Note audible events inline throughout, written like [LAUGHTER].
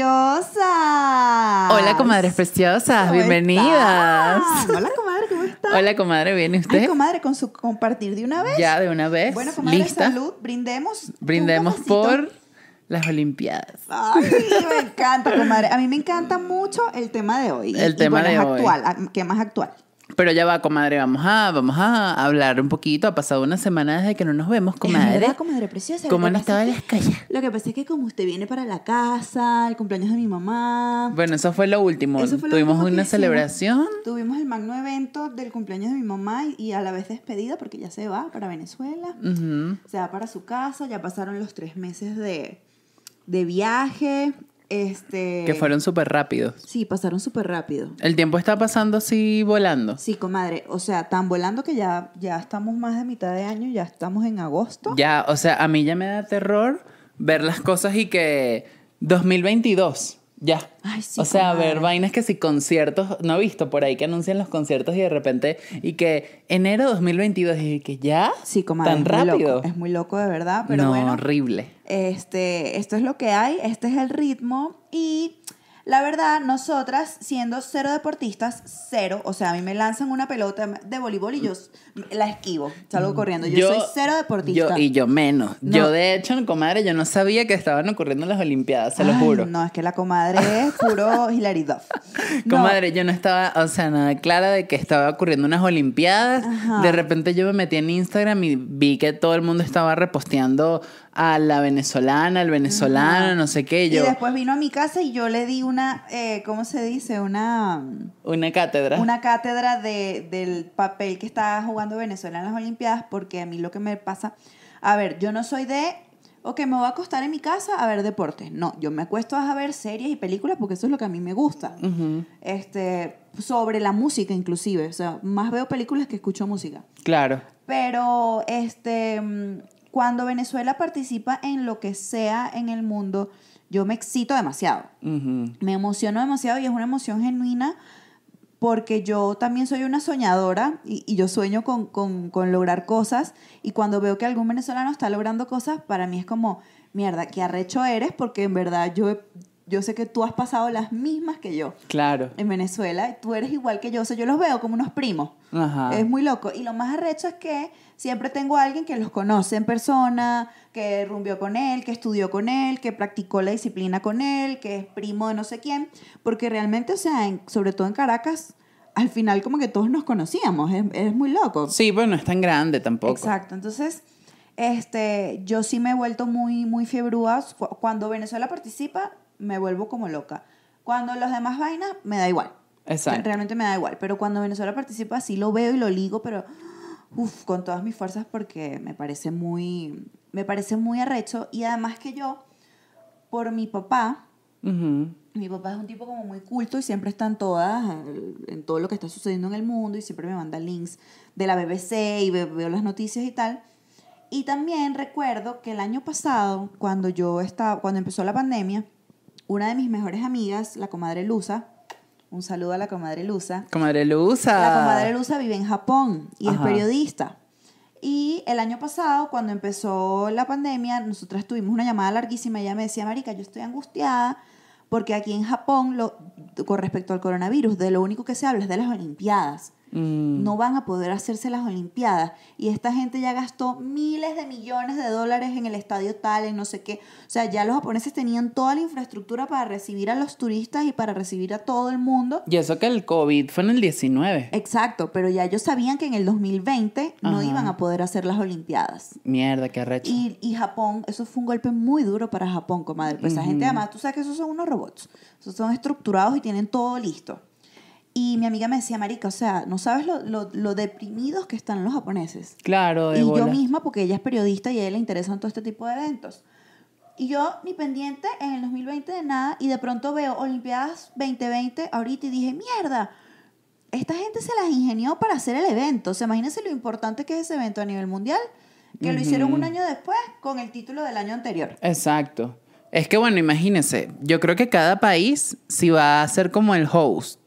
Preciosas. Hola, comadres preciosas, ¿Cómo bienvenidas. Hola, comadre, ¿cómo estás? Hola, comadre, ¿viene Ay, usted? comadre, con su compartir de una vez. Ya de una vez. Bueno, comadre, ¿Lista? salud, brindemos. Brindemos por las Olimpiadas. Ay, [LAUGHS] me encanta, comadre. A mí me encanta mucho el tema de hoy. El Y, tema bueno, de es hoy. actual. ¿Qué más actual? Pero ya va, comadre, vamos a, vamos a hablar un poquito. Ha pasado una semana desde que no nos vemos, comadre. verdad, comadre preciosa. ¿Cómo han estado las calles? Lo que pasa es que como usted viene para la casa, el cumpleaños de mi mamá, Bueno, eso fue lo último. Eso fue lo Tuvimos una celebración. tuvimos el magno evento del cumpleaños de mi mamá y, y a la vez despedida porque ya se va para Venezuela. Se va para su casa, ya pasaron los tres meses de, de viaje. Este, Que fueron súper rápidos. Sí, pasaron súper rápido. El tiempo está pasando así volando. Sí, comadre. O sea, tan volando que ya, ya estamos más de mitad de año, ya estamos en agosto. Ya, o sea, a mí ya me da terror ver las cosas y que 2022, ya. Ay, sí, o sea, comadre. ver vainas que si conciertos, no he visto por ahí que anuncian los conciertos y de repente, y que enero 2022, y que ya, Sí, comadre. tan es muy rápido. loco, es muy loco de verdad, pero no, bueno. horrible. Este, esto es lo que hay, este es el ritmo y la verdad, nosotras siendo cero deportistas, cero, o sea, a mí me lanzan una pelota de voleibol y yo la esquivo, salgo corriendo. Yo, soy cero deportista. Yo, y yo menos. No. Yo, de hecho, comadre, yo no sabía que estaban ocurriendo las Olimpiadas, se lo Ay, juro. No, es que la comadre es puro [LAUGHS] Hilary Duff. No, Comadre, yo no estaba, o sea, nada clara de que estaba ocurriendo unas olimpiadas. Ajá. De repente yo me metí en Instagram y vi que todo el mundo estaba reposteando a la venezolana, al venezolano, no sé qué. Y Yo, después vino a mi casa y yo le di una, eh, ¿cómo se dice? Una, una cátedra. una cátedra de, del papel que está jugando Venezuela en las Olimpiadas, porque a mí lo que me pasa, a ver, yo no soy de, ok, me voy a acostar en mi casa a ver deportes. No, yo me acuesto a ver series y películas porque eso es lo que a mí me gusta. Este, sobre la música inclusive, o sea, más veo películas que escucho música. Claro. Pero este, mm, cuando Venezuela participa en lo que sea en el mundo, yo me excito demasiado. Me emociono demasiado y es una emoción genuina porque yo también soy una soñadora y, y yo sueño con, con- con lograr cosas y cuando veo que algún venezolano está logrando cosas, para mí es como, mierda, qué arrecho eres porque en verdad yo, yo sé que tú has pasado las mismas que yo Claro. en Venezuela tú eres igual que yo, o sea, yo los veo como unos primos. Ajá. Es muy loco. Y lo más arrecho es que siempre tengo a alguien que los conoce en persona, que rumbió con él, que estudió con él, que practicó la disciplina con él, que es primo de no sé quién. Porque realmente, o sea, en- sobre todo en Caracas, al final como que todos nos conocíamos. Es, es muy loco. Sí, pues no es tan grande tampoco. Exacto. Entonces, este, yo sí me he vuelto muy, muy fiebrúa. Cu- Cuando Venezuela participa, me vuelvo como loca. Cuando los demás vainas, me da igual. Exacto. Realmente me da igual. Pero cuando Venezuela participa, sí lo veo y lo ligo, pero con todas mis fuerzas porque me parece muy, me parece muy arrecho. Y además que yo, por mi papá, mi papá es un tipo como muy culto y siempre está en todas, en todo lo que está sucediendo en el mundo y siempre me manda links de la BBC y ve- veo las noticias y tal. Y también recuerdo que el año pasado, cuando yo estaba, cuando empezó la pandemia, una de mis mejores amigas, la comadre Luza, un saludo a la comadre Luza, Comadre Luza. la comadre Luza vive en Japón y es periodista. Y el año pasado, cuando empezó la pandemia, nosotras tuvimos una llamada larguísima y ella me decía, Marica, yo estoy angustiada porque aquí en Japón, lo, con respecto al coronavirus, de lo único que se habla es de las Olimpiadas. Mm. No van a poder hacerse las Olimpiadas. Y esta gente ya gastó miles de millones de dólares en el estadio tal, en no sé qué. O sea, ya los japoneses tenían toda la infraestructura para recibir a los turistas y para recibir a todo el mundo. Y eso que el COVID fue en el 19. Exacto, pero ya ellos sabían que en el 2020 no Ajá. iban a poder hacer las Olimpiadas. Mierda, qué arrecho. Y, y Japón, eso fue un golpe muy duro para Japón, comadre. Pues esa gente, además, tú sabes que esos son unos robots. Esos son estructurados y tienen todo listo. Y mi amiga me decía, Marica, o sea, no sabes lo, lo, lo deprimidos que están los japoneses. Claro, de Y bola. yo misma, porque ella es periodista y a ella le interesan todo este tipo de eventos. Y yo ni pendiente en el 2020 de nada y de pronto veo Olimpiadas 2020 ahorita y dije, mierda, esta gente se las ingenió para hacer el evento. O sea, imagínense lo importante que es ese evento a nivel mundial, que lo hicieron un año después con el título del año anterior. Exacto. Es que bueno, imagínense, yo creo que cada país si va a ser como el host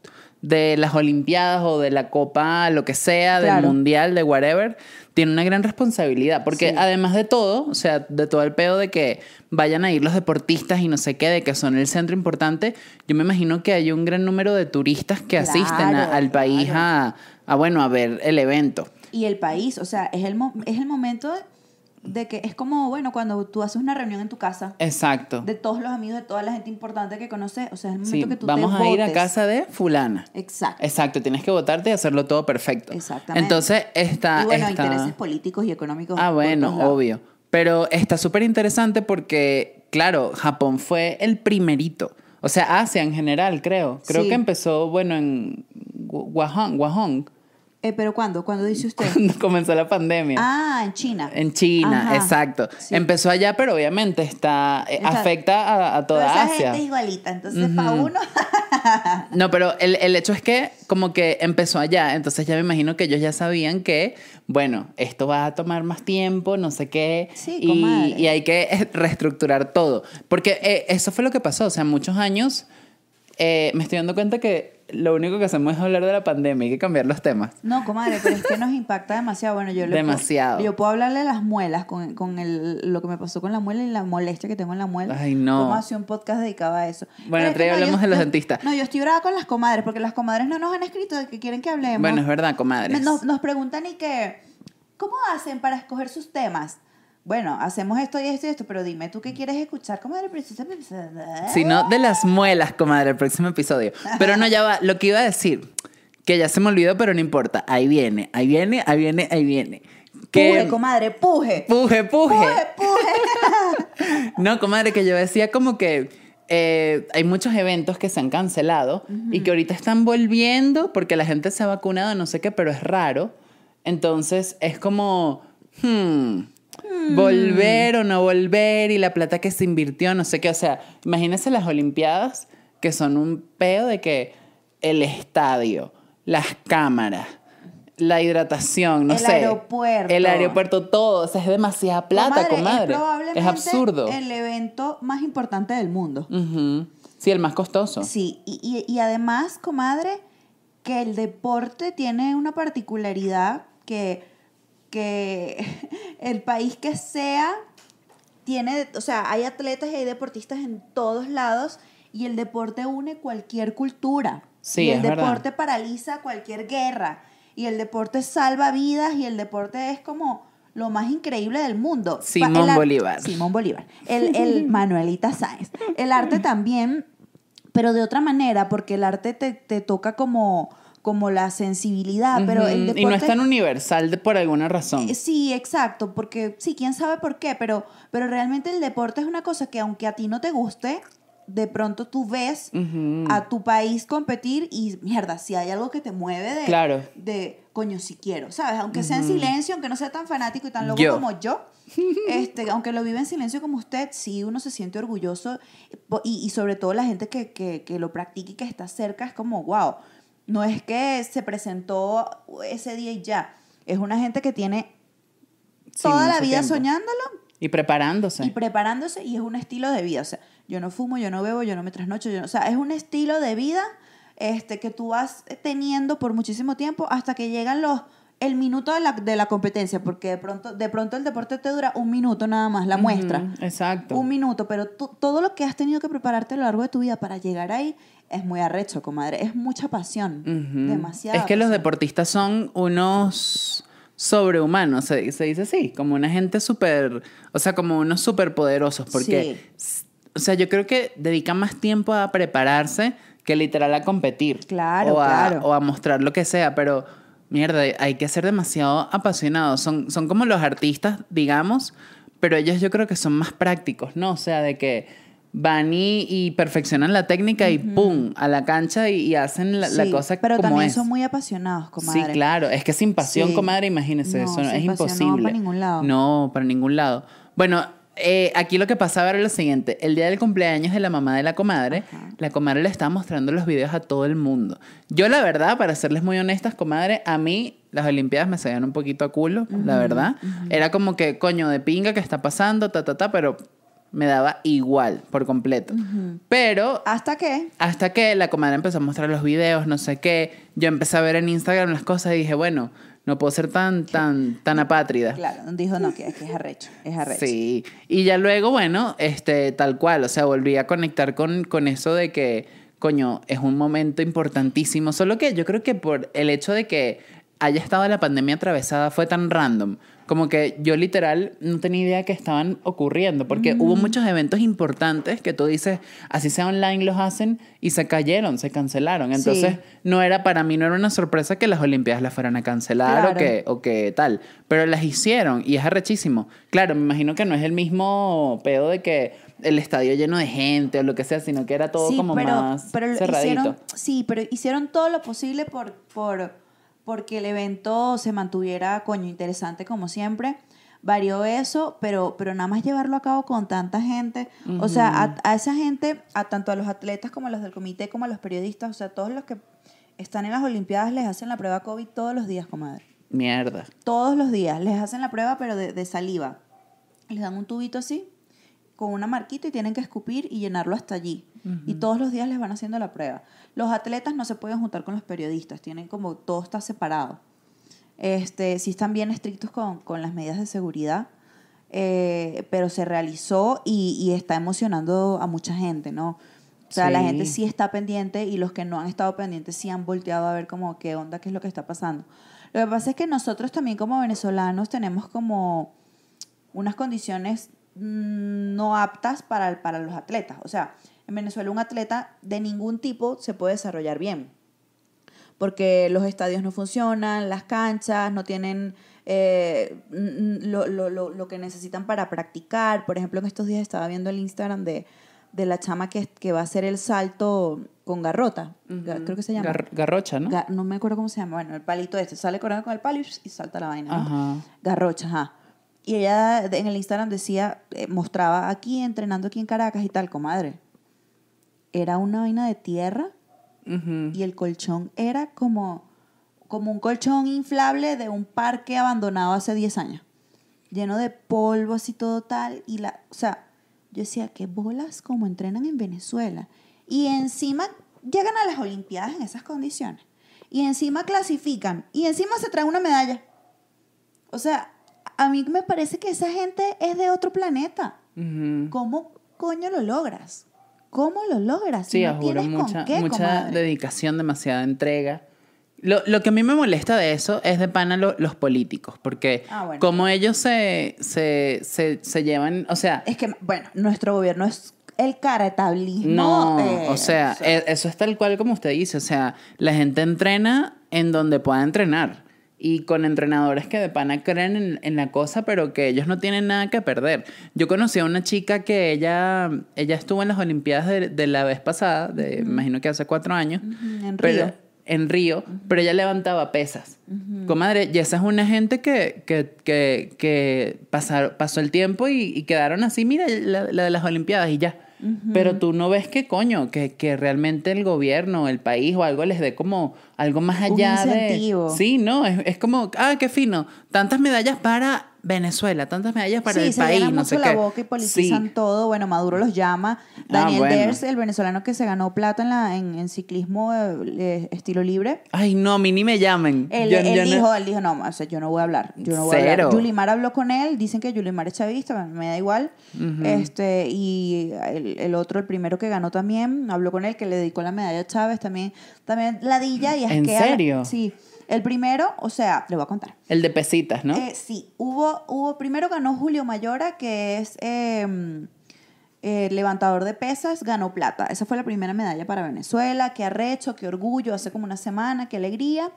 de las Olimpiadas o de la Copa, lo que sea, del. Mundial, de whatever, tiene una gran responsabilidad. Porque Sí. además de todo, o sea, de todo el pedo de que vayan a ir los deportistas y no sé qué, de que son el centro importante, yo me imagino que hay un gran número de turistas que Claro, asisten a- al país a, a, bueno, a ver el evento. Y el país, o sea, es el, mo- es el momento de que es como, bueno, cuando tú haces una reunión en tu casa, Exacto. de todos los amigos, de toda la gente importante que conoces, o sea, es el momento Sí, que tú vamos te a ir a casa de fulana. Exacto. Exacto, tienes que votarte y hacerlo todo perfecto. Exactamente. Entonces está... y bueno, intereses políticos y económicos. Ah, bueno, obvio. Pero está súper interesante porque, claro, Japón fue el primerito. O sea, Asia en general, creo. Creo Sí. que empezó, bueno, en Guangdong, Eh, ¿Pero cuándo? ¿Cuándo dice usted? [LAUGHS] cuando comenzó la pandemia. ah, en China. En China, Ajá. exacto. Sí. Empezó allá, pero obviamente está, eh, afecta a, a Pero toda esa Asia. gente es igualita, entonces para uno... [LAUGHS] No, pero el, el hecho es que como que empezó allá, entonces ya me imagino que ellos ya sabían que, bueno, esto va a tomar más tiempo, no sé qué, Sí, y, y hay que [LAUGHS] reestructurar todo. Porque eh, eso fue lo que pasó, o sea, muchos años me estoy dando cuenta que lo único que hacemos es hablar de la pandemia, hay que cambiar los temas. No, comadre, pero es que nos impacta demasiado. Bueno, yo le Demasiado. Puedo, yo puedo hablarle de las muelas, con, con el, lo que me pasó con la muela y la molestia que tengo en la muela. Ay, no. Vamos a hacer un podcast dedicado a eso. Bueno, otro día hablemos de los dentistas. No, yo estoy brava con las comadres, porque las comadres no nos han escrito de que quieren que hablemos. Bueno, es verdad, comadres. Nos, nos preguntan y que, ¿cómo hacen para escoger sus temas? Bueno, hacemos esto y esto y esto, pero dime, ¿tú qué quieres escuchar, comadre princesa? princesa? Si no, de las muelas, comadre, el próximo episodio. Pero no, ya va. Lo que iba a decir, que ya se me olvidó, pero no importa. Ahí viene, ahí viene, ahí viene, ahí viene. Que- Puje, comadre, puje. Puje, puje. Puje, puje. [LAUGHS] No, comadre, que yo decía como que eh, hay muchos eventos que se han cancelado y que ahorita están volviendo porque la gente se ha vacunado, no sé qué, pero es raro. Entonces es como, hmm, volver o no volver y la plata que se invirtió, no sé qué. O sea, imagínense las Olimpiadas que son un pedo de que el estadio, las cámaras, la hidratación, no El sé. aeropuerto. El aeropuerto, todo. O sea, es demasiada plata, comadre. Es probablemente Es absurdo. el evento más importante del mundo. Sí, el más costoso. Sí, y, y- y además, comadre, que el deporte tiene una particularidad que, que [LAUGHS] el país que sea tiene, o sea, hay atletas y hay deportistas en todos lados y el deporte une cualquier cultura. Sí, y el es verdad. deporte paraliza cualquier guerra y el deporte salva vidas y el deporte es como lo más increíble del mundo. Simón el Bolívar. Simón Bolívar. El, el [LAUGHS] Manuelita Sáenz. El arte también, pero de otra manera, porque el arte te, te toca como, como la sensibilidad, pero el deporte... Y no es tan universal de- por alguna razón. Eh, Sí, exacto, porque sí, quién sabe por qué, pero, pero realmente el deporte es una cosa que aunque a ti no te guste, de pronto tú ves a tu país competir y mierda, si hay algo que te mueve de, Claro. de coño, si quiero, ¿sabes? Aunque sea en silencio, aunque no sea tan fanático y tan loco Yo. como yo, [LAUGHS] este, aunque lo vive en silencio como usted, sí uno se siente orgulloso y, y sobre todo la gente que, que, que lo practica y que está cerca es como, wow, no es que se presentó ese día y ya, es una gente que tiene Sí, toda la vida tiempo. soñándolo Y preparándose. y preparándose y es un estilo de vida. O sea, yo no fumo, yo no bebo, yo no me trasnocho, yo no, o sea, es un estilo de vida este, que tú vas teniendo por muchísimo tiempo hasta que llegan los el minuto de la, de la competencia, porque de pronto, de pronto el deporte te dura un minuto nada más, la muestra. Exacto. Un minuto, pero tú- todo lo que has tenido que prepararte a lo largo de tu vida para llegar ahí es muy arrecho, comadre. Es mucha pasión. Demasiada. Es que los deportistas son unos sobrehumanos, se, se dice así, como una gente súper, o sea, como unos superpoderosos, porque, s- o sea, yo creo que dedican más tiempo a prepararse que literal a competir. Claro, o a, claro. O a mostrar lo que sea, pero mierda, hay que ser demasiado apasionados. Son, son como los artistas, digamos, pero ellos yo creo que son más prácticos, ¿no? O sea, de que van y, y perfeccionan la técnica y ¡pum! a la cancha y, y hacen la, la Sí, cosa pero como también es. son muy apasionados, comadre. Sí, claro. Es que sin pasión, Sí. comadre, imagínese, No, eso sin es no imposible. va para ningún lado. No, para ningún lado. Bueno, eh, aquí lo que pasaba era lo siguiente. El día del cumpleaños de la mamá de la comadre, Ajá. la comadre le estaba mostrando los videos a todo el mundo. Yo, la verdad, para serles muy honestas, comadre, a mí las Olimpiadas me salían un poquito a culo, la verdad. Era como que, coño, de pinga que está pasando, ta, ta, ta, pero me daba igual, por completo. Pero ¿Hasta qué? hasta que la comadre empezó a mostrar los videos, no sé qué, yo empecé a ver en Instagram las cosas y dije, bueno, no puedo ser tan, tan, tan apátrida. Claro, dijo no, que, que es arrecho, es arrecho. Sí, y ya luego, bueno, este, tal cual, o sea, volví a conectar con, con eso de que, coño, es un momento importantísimo, solo que yo creo que por el hecho de que haya estado la pandemia atravesada fue tan random, como que yo literal no tenía idea que estaban ocurriendo, porque hubo muchos eventos importantes que tú dices, así sea online los hacen y se cayeron, se cancelaron, entonces Sí. no era para mí, no era una sorpresa que las Olimpiadas las fueran a cancelar o que o que tal. Pero las hicieron y es arrechísimo. Claro, me imagino que no es el mismo pedo de que el estadio lleno de gente o lo que sea, sino que era todo sí, como pero, más pero cerradito. hicieron, sí, pero hicieron todo lo posible por, por porque el evento se mantuviera coño interesante como siempre. Varió eso, pero, pero nada más llevarlo a cabo con tanta gente. O sea, a, a esa gente, a tanto a los atletas como a los del comité, como a los periodistas, o sea, todos los que están en las Olimpiadas les hacen la prueba COVID todos los días, comadre. Mierda. Todos los días les hacen la prueba, pero de, de saliva. Les dan un tubito así, con una marquita y tienen que escupir y llenarlo hasta allí. Y todos los días les van haciendo la prueba. Los atletas no se pueden juntar con los periodistas, tienen como todo está separado. Este, sí están bien estrictos con, con las medidas de seguridad, eh, pero se realizó y, y está emocionando a mucha gente, ¿no? O sea, la gente sí está pendiente y los que no han estado pendientes sí han volteado a ver como qué onda, qué es lo que está pasando. Lo que pasa es que nosotros también como venezolanos tenemos como unas condiciones mm, no aptas para, para los atletas. O sea, en Venezuela un atleta de ningún tipo se puede desarrollar bien. Porque los estadios no funcionan, las canchas no tienen eh, lo, lo- lo- lo que necesitan para practicar. Por ejemplo, en estos días estaba viendo el Instagram de, de la chama que, que va a hacer el salto con garrota. Ga- Creo que se llama. Gar- garrocha, ¿no? No me acuerdo cómo se llama. Bueno, el palito este. Sale corriendo con el palo y, salta la vaina. ¿no? Ajá. Garrocha, ajá. Y ella en el Instagram decía, eh, mostraba aquí, entrenando aquí en Caracas y tal, comadre. Era una vaina de tierra y el colchón era como, como un colchón inflable de un parque abandonado hace 10 años. Lleno de polvo, así todo tal. Y la, o sea, yo decía, qué bolas como entrenan en Venezuela. Y encima llegan a las Olimpiadas en esas condiciones. Y encima clasifican. Y encima se traen una medalla. O sea, a mí me parece que esa gente es de otro planeta. ¿Cómo coño lo logras? ¿Cómo lo logras? Si Sí, no juro, mucha, qué, mucha dedicación, demasiada entrega. Lo, lo que a mí me molesta de eso es de pana lo- los políticos, porque Ah, bueno. como ellos se, se, se, se llevan, o sea, Es que, bueno, nuestro gobierno es el caratablismo. no, eh, o sea, e- eso es tal cual como usted dice, o sea, la gente entrena en donde pueda entrenar y con entrenadores que de pana creen en, en la cosa, pero que ellos no tienen nada que perder. Yo conocí a una chica que ella, ella estuvo en las Olimpiadas de, de la vez pasada, de, me imagino que hace cuatro años, en pero- Río. en Río, pero ella levantaba pesas. Comadre, y esa es una gente que, que, que, que pasar- pasó el tiempo y, y quedaron así, mira, la, la de las Olimpiadas y ya. Pero tú no ves que coño, que, que realmente el gobierno, el país o algo les dé como algo más Un allá de... incentivo. Sí, no, es, es como, ah, qué fino, tantas medallas para Venezuela, tantas medallas para sí, el se país, no mucho sé la qué. boca y politizan Sí. todo. Bueno, Maduro los llama. Ah, Daniel bueno. Ders, el venezolano que se ganó plata en, la, en, en ciclismo eh, eh, estilo libre. Ay, no, a mí ni me llamen. Él, Yo- él yo no- dijo, él dijo, no, o sea, yo no voy a hablar, yo no voy a Cero. hablar. Yulimar habló con él, dicen que Yulimar es chavista, me da igual. este Y el, el otro, el primero que ganó también, habló con él, que le dedicó la medalla a Chávez, también, también ladilla y ¿En asquea la- serio? Sí. El primero, o sea, le voy a contar. El de pesitas, ¿no? Eh, sí, hubo, hubo, primero ganó Julio Mayora, que es eh, eh, levantador de pesas, ganó plata. Esa fue la primera medalla para Venezuela. Qué arrecho, qué orgullo, hace como una semana, qué alegría.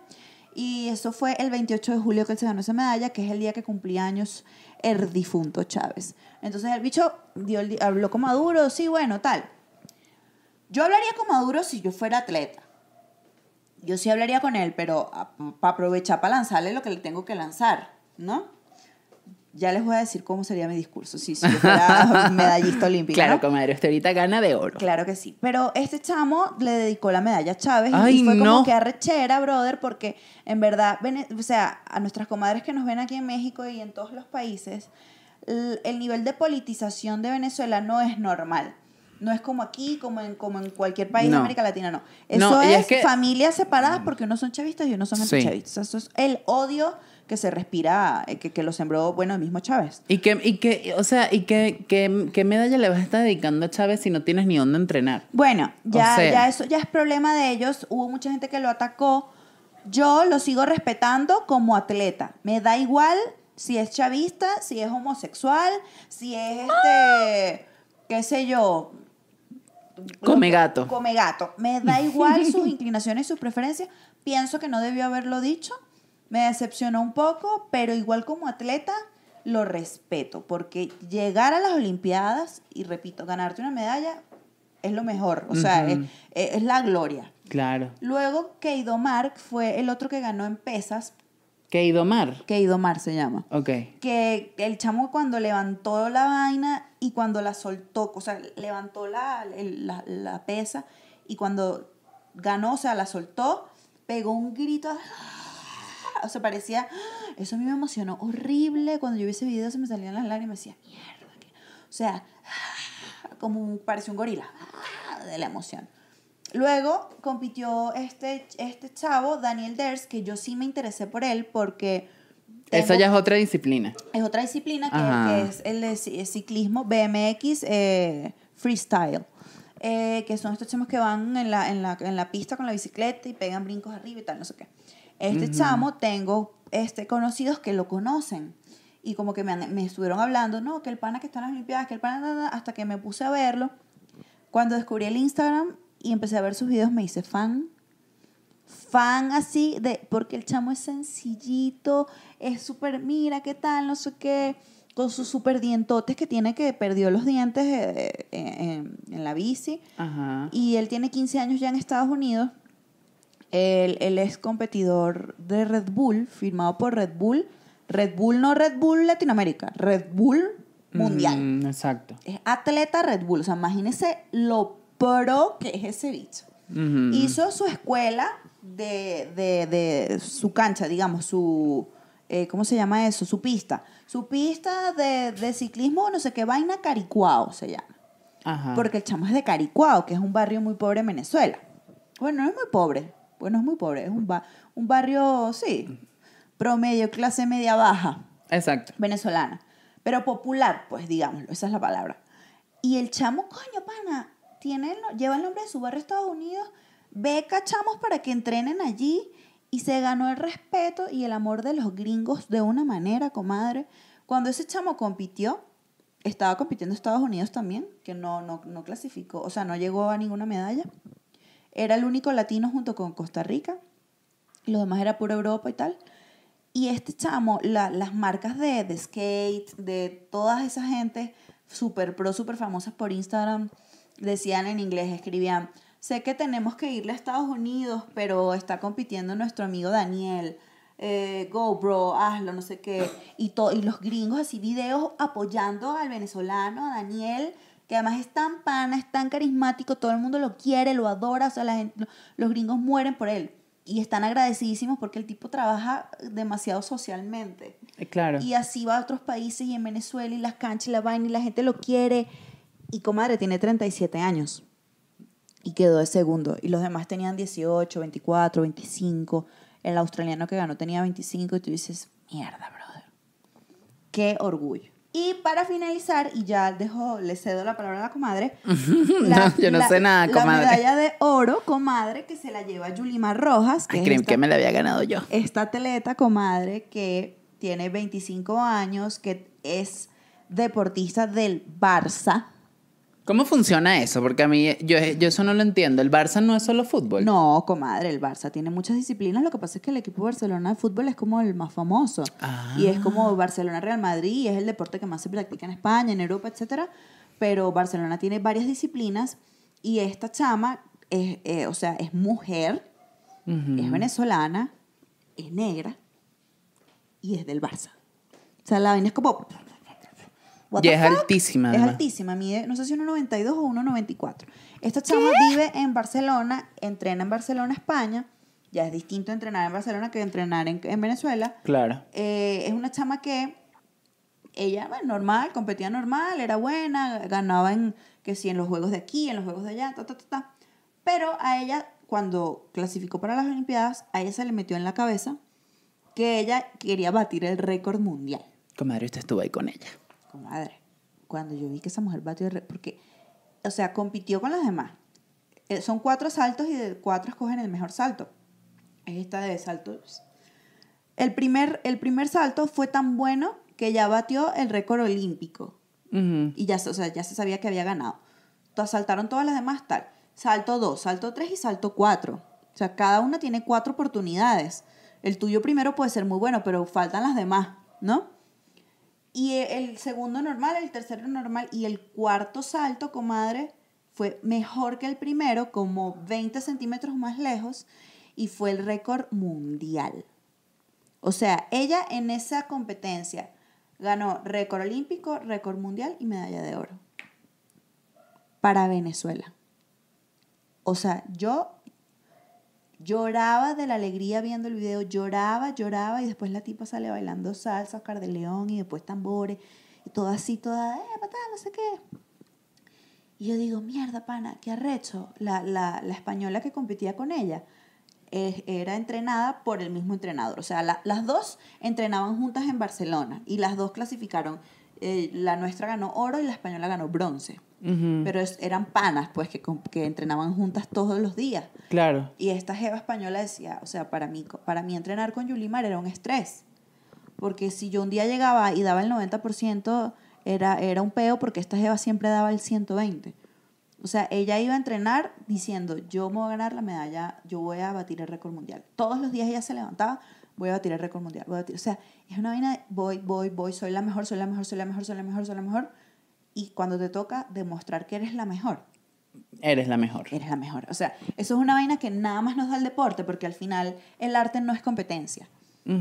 Y eso fue el 28 de julio que él se ganó esa medalla, que es el día que cumplía años el difunto Chávez. Entonces el bicho dio el di- habló con Maduro, sí, bueno, tal. Yo hablaría con Maduro si yo fuera atleta. Yo sí hablaría con él, pero para aprovechar para lanzarle lo que le tengo que lanzar, ¿no? Ya les voy a decir cómo sería mi discurso si, si yo fuera [LAUGHS] medallista olímpica. Claro, ¿no? comadre, usted ahorita gana de oro. Claro que sí. Pero este chamo le dedicó la medalla a Chávez y- Ay, y fue como no. que arrechera, brother, porque en verdad, o sea, a nuestras comadres que nos ven aquí en México y en todos los países, el nivel de politización de Venezuela no es normal. No es como aquí, como en, como en cualquier país de. América Latina, no. Eso No, es, es que- familias separadas porque unos son chavistas y unos son Sí. antichavistas. Eso es el odio que se respira, eh, que, que lo sembró, bueno, el mismo Chávez. Y que, y que o sea, y que, que, ¿qué medalla le vas a estar dedicando a Chávez si no tienes ni dónde entrenar? Bueno, ya, sea. ya eso ya es problema de ellos. Hubo mucha gente que lo atacó. Yo lo sigo respetando como atleta. Me da igual si es chavista, si es homosexual, si es este, qué sé yo. Come gato. Come gato. Me da [LAUGHS] igual sus inclinaciones y sus preferencias. Pienso que no debió haberlo dicho. Me decepcionó un poco, pero igual como atleta lo respeto, porque llegar a las Olimpiadas y repito, ganarte una medalla es lo mejor, o sea, es, es la gloria. Claro. Luego, Keidomar fue el otro que ganó en pesas, ¿Qué Idomar? Keidomar se llama. Ok. Que el chamo cuando levantó la vaina y cuando la soltó, o sea, levantó la, la, la pesa y cuando ganó, o sea, la soltó, pegó un grito, ¡ah! o sea, parecía, eso a mí me emocionó horrible, cuando yo vi ese video se me salían las lágrimas y decía, mierda, que-". o sea, ¡ah! como un- parecía un gorila, ¡ah! de la emoción. Luego compitió este, este chavo, Daniel Ders, que yo sí me interesé por él porque... Esa tengo- ya es otra disciplina. es otra disciplina que, que es el de ci- ciclismo BMX eh, freestyle. eh, que son estos chamos que van en la, en, la, en la pista con la bicicleta y pegan brincos arriba y tal, no sé qué. Este chamo tengo este, conocidos que lo conocen. Y como que me, me estuvieron hablando, no, que el pana que está en las Olimpiadas, que el pana, na, na", hasta que me puse a verlo. Cuando descubrí el Instagram y empecé a ver sus videos, me hice fan fan así de porque el chamo es sencillito, es súper, mira qué tal, no sé qué, con sus súper dientotes que tiene que perdió los dientes eh, en, en la bici Ajá. y él tiene 15 años ya en Estados Unidos. Él, él es competidor de Red Bull, firmado por Red Bull. Red Bull no Red Bull Latinoamérica, Red Bull Mundial. Mm, exacto. Es atleta Red Bull, o sea, imagínense lo pro que es ese bicho hizo su escuela de, de, de su cancha, digamos, su, eh, ¿cómo se llama eso? Su pista. Su pista de, de ciclismo, no sé qué vaina, Caricuao se llama. Ajá. Porque el chamo es de Caricuao, que es un barrio muy pobre en Venezuela. Bueno, no es muy pobre, bueno, es muy pobre, es un, ba- un barrio, sí, promedio, clase media baja Exacto. venezolana, pero popular, pues digámoslo, esa es la palabra. Y el chamo, coño, pana, tiene el no- lleva el nombre de su barrio Estados Unidos, beca chamos para que entrenen allí y se ganó el respeto y el amor de los gringos de una manera, comadre. Cuando ese chamo compitió, estaba compitiendo Estados Unidos también, que no, no, no clasificó, o sea, no llegó a ninguna medalla. Era el único latino junto con Costa Rica, y los demás era pura Europa y tal. Y este chamo, la- las marcas de, de skate, de todas esa gente super pro, super famosas por Instagram, decían en inglés, escribían, sé que tenemos que irle a Estados Unidos, pero está compitiendo nuestro amigo Daniel. Eh, go, bro, hazlo, no sé qué. Y, y los gringos así, videos apoyando al venezolano, a Daniel, que además es tan pana, es tan carismático, todo el mundo lo quiere, lo adora, o sea, la gente, los gringos mueren por él. Y están agradecidísimos porque el tipo trabaja demasiado socialmente. Eh, Claro. Y así va a otros países y en Venezuela y las canchas y la vaina y la gente lo quiere. Y comadre tiene 37 años y quedó de segundo. Y los demás tenían 18, 24, 25. El australiano que ganó tenía 25 y tú dices, mierda, brother. Qué orgullo. Y para finalizar, y ya dejo, le cedo la palabra a la comadre. [LAUGHS] No, yo no sé nada, comadre. La medalla de oro, comadre, que se la lleva Yulimar Rojas. Que Ay, es esta- que me la había ganado yo. esta atleta, comadre, que tiene 25 años, que es deportista del Barça. ¿Cómo funciona eso? Porque a mí, yo, yo eso no lo entiendo. ¿El Barça no es solo fútbol? No, comadre, el Barça tiene muchas disciplinas. Lo que pasa es que el equipo Barcelona de fútbol es como el más famoso. Ah. Y es como Barcelona-Real Madrid, y es el deporte que más se practica en España, en Europa, etcétera. Pero Barcelona tiene varias disciplinas y esta chama, es, eh, o sea, es mujer, Ujú. es venezolana, es negra y es del Barça. O sea, la vaina es como... what Y the es fuck? altísima, Es además. altísima, mide, no sé si 1,92 o 1,94. Esta chama vive en Barcelona, entrena en Barcelona, España. Ya es distinto entrenar en Barcelona que entrenar en, en Venezuela. Claro. Eh, es una chama que ella, bueno, normal, competía normal, era buena, ganaba en, que sí, en los juegos de aquí, en los juegos de allá, ta, ta, ta, ta. Pero a ella, cuando clasificó para las Olimpiadas, a ella se le metió en la cabeza que ella quería batir el récord mundial. Comadre, usted estuvo ahí con ella. Comadre, cuando yo vi que esa mujer batió el récord, porque, o sea, compitió con las demás. Eh, Son cuatro saltos y de cuatro escogen el mejor salto. Es esta de saltos. El primer, el primer salto fue tan bueno que ya batió el récord olímpico. Y ya, se- o sea, ya se sabía que había ganado. Entonces, saltaron todas las demás tal. Salto 2, salto 3 y salto 4. O sea, cada una tiene cuatro oportunidades. El tuyo primero puede ser muy bueno, pero faltan las demás, ¿no? Y e- el segundo normal, el tercero normal y el cuarto salto, comadre, fue mejor que el primero, como 20 centímetros más lejos, y fue el récord mundial. O sea, ella en esa competencia ganó récord olímpico, récord mundial y medalla de oro. Para Venezuela. O sea, yo lloraba de la alegría viendo el video, lloraba, lloraba y después la tipa sale bailando salsa, Oscar de León y después tambores y todo así, toda, eh, patá, no sé qué. Y yo digo, mierda, pana, qué arrecho. La, la, la española que competía con ella eh, era entrenada por el mismo entrenador. O sea, la- las dos entrenaban juntas en Barcelona y las dos clasificaron. Eh, la nuestra ganó oro y la española ganó bronce. Ujú. Pero es- eran panas, pues, que, que entrenaban juntas todos los días. Claro. Y esta jeva española decía, o sea, para mí, para mí entrenar con Yulimar era un estrés. Porque si yo un día llegaba y daba el 90%, era, era un peo porque esta jeva siempre daba el 120%. O sea, ella iba a entrenar diciendo, yo me voy a ganar la medalla, yo voy a batir el récord mundial. Todos los días ella se levantaba, voy a batir el récord mundial. Voy a batir. O sea, es una vaina de voy, voy, voy, soy la mejor, soy la mejor, soy la mejor, soy la mejor, soy la mejor. Y cuando te toca demostrar que eres la mejor, Eres la mejor. eres la mejor. O sea, eso es una vaina que nada más nos da el deporte, porque al final el arte no es competencia.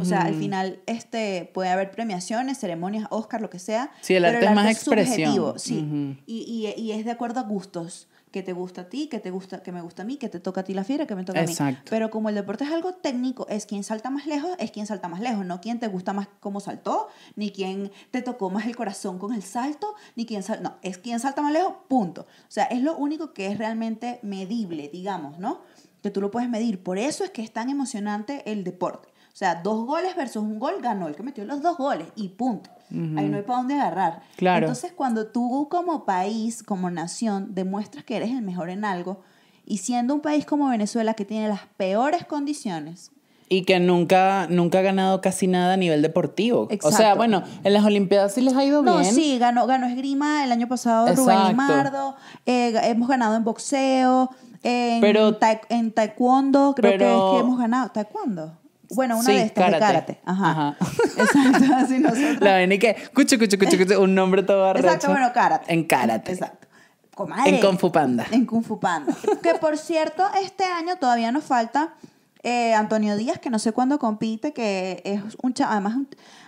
O sea, al final este, puede haber premiaciones, ceremonias, Oscar, lo que sea. Sí, el pero arte es más expresión. subjetivo, sí. Ujú. y, y- y es de acuerdo a gustos. Que te gusta a ti, que te gusta, que me gusta a mí, que te toca a ti la fiera, que me toca a mí. Pero como el deporte es algo técnico, es quien salta más lejos, es quien salta más lejos, no quien te gusta más cómo saltó, ni quien te tocó más el corazón con el salto, ni quien sal... no, es quien salta más lejos, punto. O sea, es lo único que es realmente medible, digamos, ¿no? Que tú lo puedes medir. Por eso es que es tan emocionante el deporte. O sea, dos goles versus un gol ganó el que metió los dos goles y punto. Ahí no hay para dónde agarrar. Claro. Entonces, cuando tú como país, como nación, demuestras que eres el mejor en algo, y siendo un país como Venezuela que tiene las peores condiciones, Y que nunca, nunca ha ganado casi nada a nivel deportivo. O sea, Exacto. bueno, en las Olimpiadas sí les ha ido No, bien. sí, ganó, ganó esgrima el año pasado Rubén Exacto. Limardo, eh, hemos ganado en boxeo, en, Pero- en taekwondo, creo que es que hemos ganado. ¿Taekwondo? Bueno, una Sí, de estas de karate. karate. Ajá. Ajá. [LAUGHS] Exacto, así nosotros. La ven y que, cucho, cucho, cucho, cucho, un nombre todo arrecho. Exacto, bueno, karate. En karate. Exacto. Comadre. En Kung Fu Panda. En Kung Fu Panda. que por cierto, este año todavía nos falta eh, Antonio Díaz, que no sé cuándo compite, que es un chaval. Además,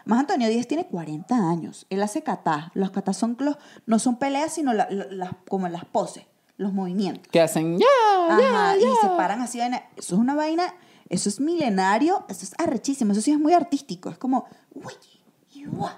más Antonio Díaz tiene 40 años. Él hace kata. Los kata son, los, no son peleas, sino la- la- las- como las poses, los movimientos. Que hacen ya, Ajá, y se paran así. Eso es una vaina, eso es milenario, eso es arrechísimo, eso sí es muy artístico. Es como, uy.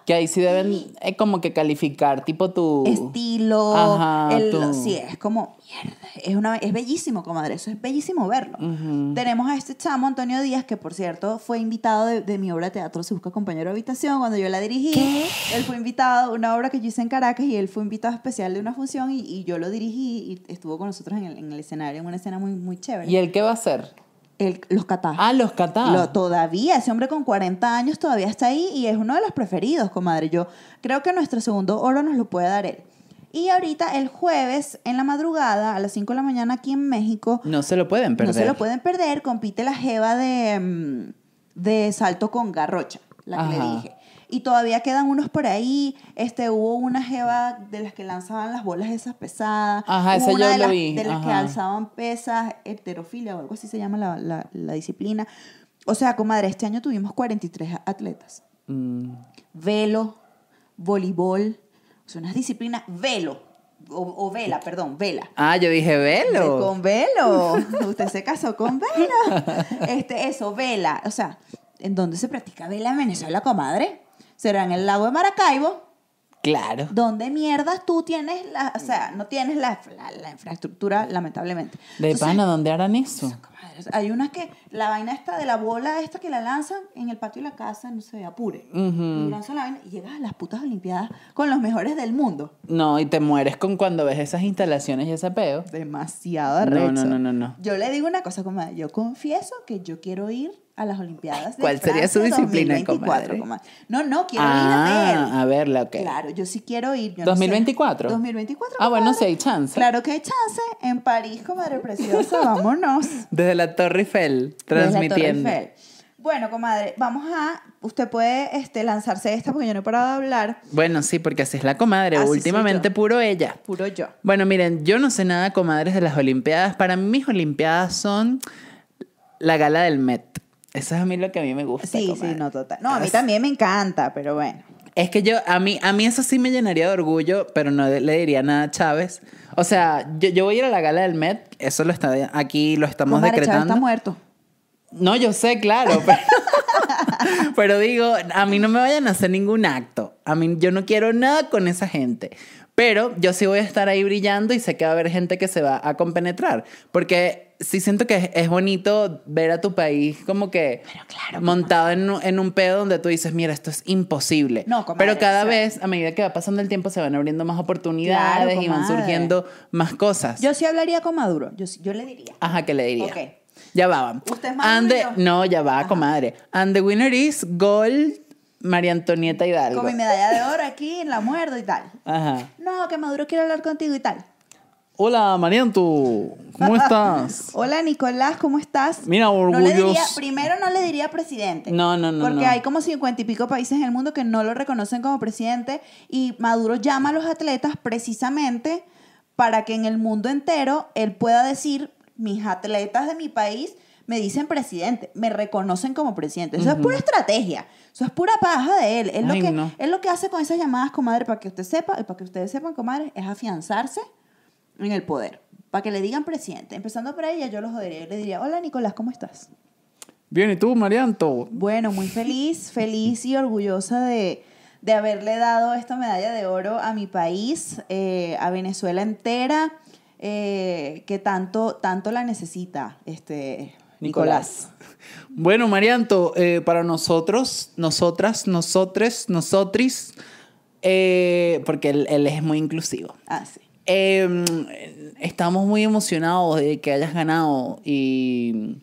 Que ahí sí deben eh, como que calificar, tipo tu... estilo, Ajá, el- sí, es como, mierda, es, una, es bellísimo, comadre, eso es bellísimo verlo. Ujú. Tenemos a este chamo, Antonio Díaz, que por cierto fue invitado de, de mi obra de teatro Se Busca Compañero de Habitación cuando yo la dirigí. ¿Qué? Él fue invitado, una obra que yo hice en Caracas y él fue invitado especial de una función y, y yo lo dirigí y estuvo con nosotros en el, en el escenario, en una escena muy, muy chévere. ¿Y el qué va a hacer? El- los catás. Ah, los catá. Lo- todavía, ese hombre con 40 años todavía está ahí y es uno de los preferidos, comadre. Yo creo que nuestro segundo oro nos lo puede dar él. Y ahorita, el jueves, en la madrugada, a las 5 de la mañana aquí en México, No se lo pueden perder. no se lo pueden perder, compite la jeva de, mm, de salto con garrocha, la que le dije. Y todavía quedan unos por ahí. Este, hubo una jeva de las que lanzaban las bolas esas pesadas. Ajá, Hubo esa una yo de lo las, vi, De las que alzaban pesas, heterofilia o algo así se llama la, la- la disciplina. O sea, comadre, este año tuvimos 43 atletas. Mm. Velo, voleibol, son unas disciplinas, velo, o, o vela, perdón, vela. Ah, yo dije velo. Con velo. [LAUGHS] Usted se casó con velo. [LAUGHS] Este, eso, vela. O sea, ¿en dónde se practica vela en Venezuela, comadre? ¿Será en el lago de Maracaibo? Claro. ¿Dónde mierdas tú tienes la, o sea, no tienes la, la, infraestructura, lamentablemente? De pana, ¿dónde harán eso? Hay unas que, la vaina esta de la bola esta que la lanzan en el patio de la casa, no sé, apure. Y lanzan la vaina y llegas a las putas olimpiadas con los mejores del mundo. No, y te mueres con cuando ves esas instalaciones y ese peo. Demasiado arrecho. No, no, no, no, Yo le digo una cosa, comadre, yo confieso que yo quiero ir a las Olimpiadas de ¿Cuál sería su disciplina, 2024, comadre? No, no, quiero ir a ver. Ah, a verla, ok. Claro, yo sí quiero ir. Yo ¿2024? 2024. Ah, bueno, sí hay chance. Claro que hay chance. En París, comadre preciosa, [LAUGHS] vámonos. Desde la Torre Eiffel, transmitiendo. Desde la Torre Eiffel. Bueno, comadre, vamos a. Usted puede este, lanzarse esta porque yo no he parado de hablar. Bueno, sí, porque así es la comadre. Últimamente puro ella. Puro yo. Bueno, miren, yo no sé nada, comadres, de las Olimpiadas. Para mí, mis Olimpiadas son la gala del Met. Eso es a mí lo que a mí me gusta. Sí, sí, no, total. No, a mí también me encanta, pero bueno. Es que yo, a mí, a mí eso sí me llenaría de orgullo, pero no le diría nada a Chávez. O sea, yo, yo voy a ir a la gala del Met, eso lo está aquí, lo estamos decretando. Chávez está muerto. No, yo sé, claro, [LAUGHS] pero, pero, digo, a mí no me vayan a hacer ningún acto. A mí yo no quiero nada con esa gente. Pero yo sí voy a estar ahí brillando y sé que va a haber gente que se va a compenetrar. Porque sí siento que es bonito ver a tu país como que montado en, en, un pedo donde tú dices, mira, esto es imposible. No, Pero cada vez, a medida que va pasando el tiempo, se van abriendo más oportunidades y van surgiendo más cosas. Yo sí hablaría con Maduro. Yo, yo le diría. Ajá, ¿qué le diría? Ya va. ¿Usted es Maduro? no, ya va, comadre. And the winner is gold María Antonieta Hidalgo. Con mi medalla de oro aquí, la muerdo y tal. Ajá. No, que Maduro quiere hablar contigo y tal. Hola, Marianto. ¿Cómo estás? [LAUGHS] Hola, Nicolás, ¿cómo estás? Mira, orgulloso. primero no le diría presidente. No, no, no. Porque hay como cincuenta y pico países en el mundo que no lo reconocen como presidente y Maduro llama a los atletas precisamente para que en el mundo entero él pueda decir, mis atletas de mi país me dicen presidente, me reconocen como presidente. Eso es pura estrategia. Eso es pura paja de él. Es lo, que, es lo que hace con esas llamadas, comadre, para que usted sepa, y para que ustedes sepan, comadre, es afianzarse en el poder. Para que le digan presidente. Empezando por ella, yo lo jodería. le diría, hola Nicolás, ¿cómo estás? Bien, ¿y tú, Marianto? Bueno, muy feliz, feliz y orgullosa de, haberle dado esta medalla de oro a mi país, eh, a Venezuela entera, eh, que tanto, tanto la necesita, este, Nicolás. Bueno, Marianto, eh, para nosotros, nosotras, nosotres, nosotris, eh, porque él, es muy inclusivo. Ah, sí. Em, estamos muy emocionados de que hayas ganado y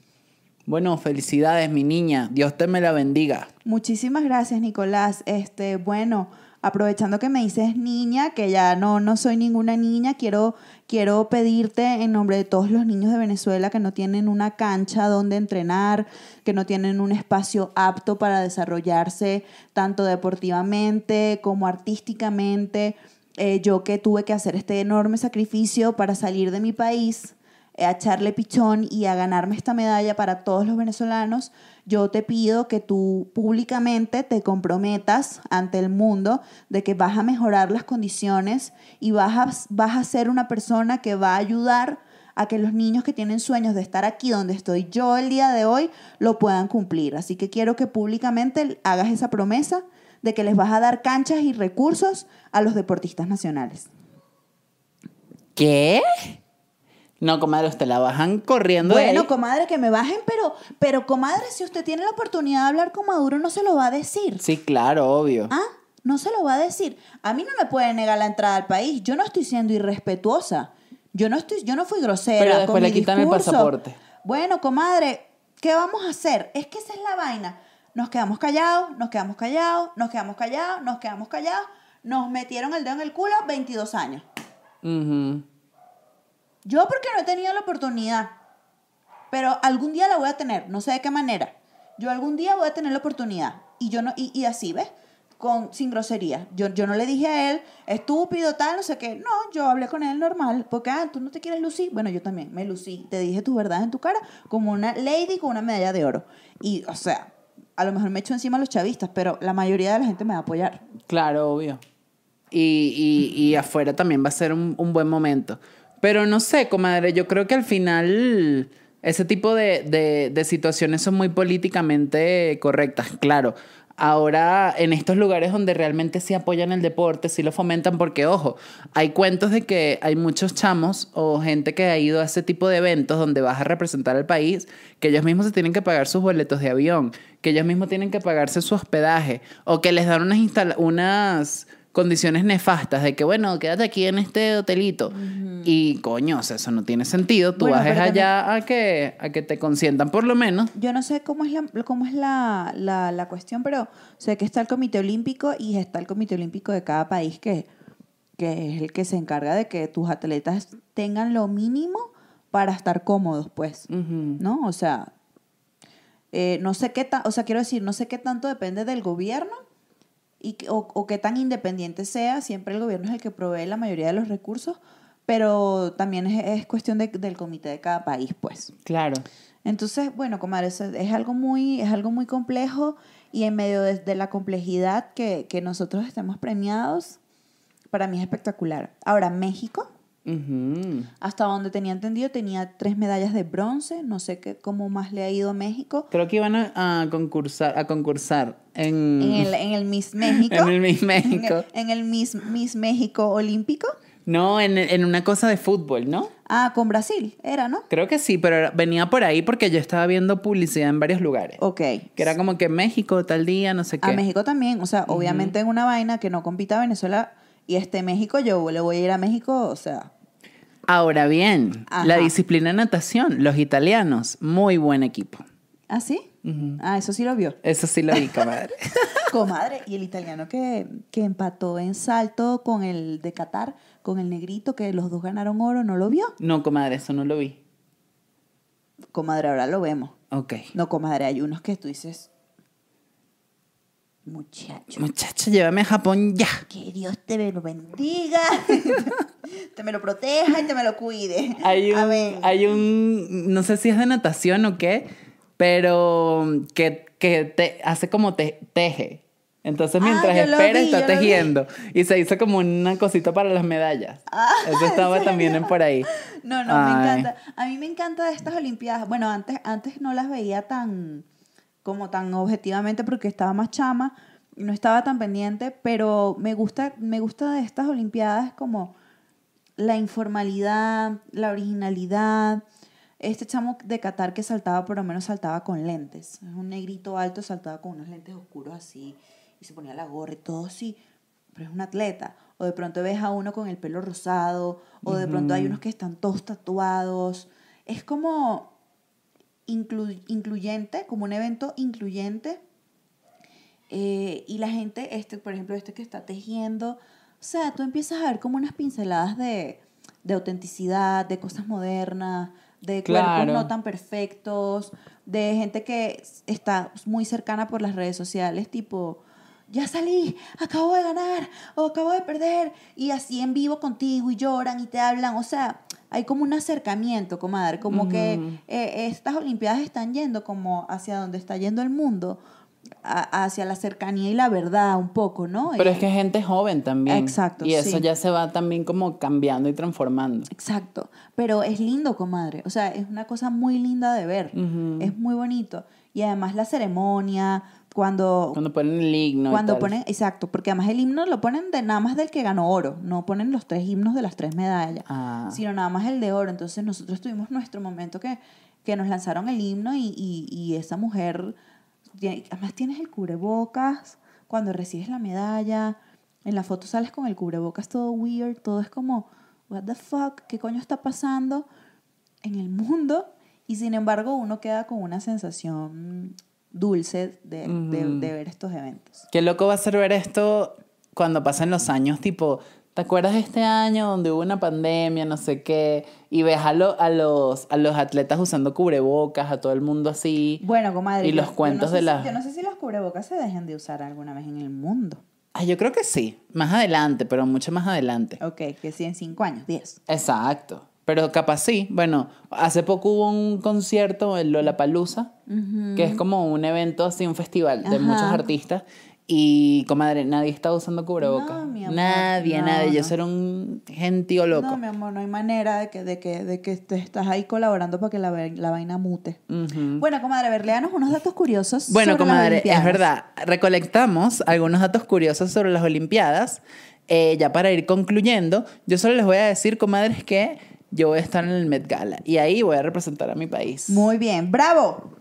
bueno, felicidades, mi niña. Dios te me la bendiga. Muchísimas gracias, Nicolás. Este, bueno, aprovechando que me dices niña, que ya no, no soy ninguna niña, quiero, quiero pedirte en nombre de todos los niños de Venezuela que no tienen una cancha donde entrenar, que no tienen un espacio apto para desarrollarse tanto deportivamente como artísticamente. Eh, yo que tuve que hacer este enorme sacrificio para salir de mi país, a echarle pichón y a ganarme esta medalla para todos los venezolanos, yo te pido que tú públicamente te comprometas ante el mundo de que vas a mejorar las condiciones y vas a, vas a ser una persona que va a ayudar a que los niños que tienen sueños de estar aquí donde estoy yo el día de hoy lo puedan cumplir. Así que quiero que públicamente hagas esa promesa de que les vas a dar canchas y recursos a los deportistas nacionales. ¿Qué? No, comadre, usted la bajan corriendo. Bueno, comadre, que me bajen, pero, pero, comadre, si usted tiene la oportunidad de hablar con Maduro, no se lo va a decir. Sí, claro, obvio. Ah, no se lo va a decir. A mí no me puede negar la entrada al país. Yo no estoy siendo irrespetuosa. Yo no estoy, yo no fui grosera. Pero después le quitan el pasaporte. Bueno, comadre, ¿qué vamos a hacer? Es que esa es la vaina. Nos quedamos callados, nos quedamos callados, nos quedamos callados, nos quedamos callados. Nos metieron el dedo en el culo 22 años. Yo porque no he tenido la oportunidad, pero algún día la voy a tener, no sé de qué manera. Yo algún día voy a tener la oportunidad y yo no y, así, ¿ves? Con, sin grosería. Yo, yo no le dije a él, estúpido, tal, no sé qué. No, yo hablé con él normal. Porque, ah, tú no te quieres lucir. Bueno, yo también me lucí. Te dije tu verdad en tu cara como una lady con una medalla de oro. Y, o sea, a lo mejor me echo encima a los chavistas, pero la mayoría de la gente me va a apoyar. Claro, obvio. Y, y, y afuera también va a ser un, un buen momento. Pero no sé, comadre, yo creo que al final ese tipo de, situaciones son muy políticamente correctas. Claro, ahora en estos lugares donde realmente sí apoyan el deporte, sí lo fomentan, porque ojo, hay cuentos de que hay muchos chamos o gente que ha ido a ese tipo de eventos donde vas a representar al país, que ellos mismos se tienen que pagar sus boletos de avión, que ellos mismos tienen que pagarse su hospedaje, o que les dan unas, unas condiciones nefastas de que, bueno, quédate aquí en este hotelito. Y coño, o sea, eso no tiene sentido. Tú Bueno, vas pero allá a que, a que te consientan por lo menos. Yo no sé cómo es la, cómo es la, la, la cuestión, pero sé que está el Comité Olímpico y está el Comité Olímpico de cada país que, que es el que se encarga de que tus atletas tengan lo mínimo para estar cómodos, pues. Ujú. ¿No? O sea, eh, no sé qué tan, o sea, quiero decir, no sé qué tanto depende del gobierno y, que- o, o qué tan independiente sea. Siempre el gobierno es el que provee la mayoría de los recursos, pero también es, es cuestión de- del comité de cada país, pues. Claro. Entonces, bueno, comadre, eso es algo muy, es algo muy complejo y en medio de, de la complejidad que, que nosotros estemos premiados, para mí es espectacular. Ahora, México, Hasta donde tenía entendido, tenía tres medallas de bronce. No sé qué, cómo más le ha ido a México. Creo que iban a, a concursar, a concursar en, En el, en el Miss [LAUGHS] México. en el Miss [LAUGHS] En México. el, en el Miss, Miss México Olímpico. No, en, en una cosa de fútbol, ¿no? Ah, con Brasil, era, ¿no? Creo que sí, pero venía por ahí porque yo estaba viendo publicidad en varios lugares. Ok. Que era como que México, tal día, no sé qué. A México también, o sea, obviamente en una vaina que no compita Venezuela y este México, yo le voy a ir a México, o sea, Ahora bien, Ajá. la disciplina de natación, los italianos, muy buen equipo. ¿ah, sí? Ah, eso sí lo vio. Eso sí lo vi, [LAUGHS] comadre. Comadre, y el italiano que, que empató en salto con el de Qatar, con el negrito, que los dos ganaron oro, ¿no lo vio? no, comadre, eso no lo vi. Comadre, ahora lo vemos. Ok. No, comadre, hay unos que tú dices, muchacho, Muchacha, llévame a Japón ya. que Dios te me lo bendiga, [LAUGHS] te me lo proteja y te me lo cuide. Hay un, Amén. hay un, no sé si es de natación o qué, pero que, que te hace como te, teje. Entonces Ah, mientras lo espera está tejiendo. Y se hizo como una cosita para las medallas. Ah, [LAUGHS] Eso estaba ¿en también en por ahí. No, no, me encanta. A mí me encanta de estas Olimpiadas. Bueno, antes, antes no las veía tan, como tan objetivamente porque estaba más chama no estaba tan pendiente, pero me gusta, me gusta de estas Olimpiadas como la informalidad, la originalidad. Este chamo de Qatar que saltaba, por lo menos saltaba con lentes. Es un negrito alto, saltaba con unos lentes oscuros así y se ponía la gorra y todo así. Pero es un atleta. O de pronto ves a uno con el pelo rosado, o de pronto hay unos que están todos tatuados. Es como inclu- incluyente, como un evento incluyente. Eh, y la gente, este, por ejemplo, este que está tejiendo, o sea, tú empiezas a ver como unas pinceladas de, de autenticidad, de cosas modernas, de Claro. cuerpos no tan perfectos, de gente que está muy cercana por las redes sociales, tipo, ya salí, acabo de ganar o acabo de perder, y así en vivo contigo y lloran y te hablan, o sea, hay como un acercamiento, comadre, como que eh, estas Olimpiadas están yendo como hacia donde está yendo el mundo, a- hacia la cercanía y la verdad un poco, ¿no? Pero Eh, es que es gente joven también. Exacto, Y eso sí. ya se va también como cambiando y transformando. Exacto, pero es lindo, comadre. O sea, es una cosa muy linda de ver. Es muy bonito. Y además la ceremonia, cuando, Cuando ponen el himno. y cuando tal. ponen, exacto, porque además el himno lo ponen de nada más del que ganó oro, no ponen los tres himnos de las tres medallas, Ah. sino nada más el de oro. Entonces nosotros tuvimos nuestro momento que, que nos lanzaron el himno y, y, y esa mujer, tiene- además tienes el cubrebocas, cuando recibes la medalla, en la foto sales con el cubrebocas todo weird, todo es como, what the fuck, ¿qué coño está pasando en el mundo? Y sin embargo uno queda con una sensación dulce de, de- ver estos eventos. Qué loco va a ser ver esto cuando pasen los años, tipo, ¿te acuerdas de este año donde hubo una pandemia, no sé qué? Y ves a, lo- a, los, a los atletas usando cubrebocas, a todo el mundo así. Bueno, comadre. Y yo- los yo cuentos no sé de si- la- Yo no sé si los cubrebocas se dejan de usar alguna vez en el mundo. Ah, yo creo que sí, más adelante, pero mucho más adelante. Ok, que sí, en cinco años, diez. Exacto. Pero capaz sí. Bueno, hace poco hubo un concierto en Lollapalooza, que es como un evento así, un festival de Ajá. muchos artistas. Y, comadre, nadie está usando cubrebocas. No, mi amor, nadie, no, nadie. Yo ser un gentío loco. No, mi amor, no hay manera de que, de que, de que te estás ahí colaborando para que la, la vaina mute. Bueno, comadre, a ver, léanos unos datos curiosos. Bueno, sobre las comadre, es verdad. Recolectamos algunos datos curiosos sobre las Olimpiadas. Eh, ya para ir concluyendo, yo solo les voy a decir, comadres, que yo voy a estar en el Met Gala y ahí voy a representar a mi país. Muy bien, bravo.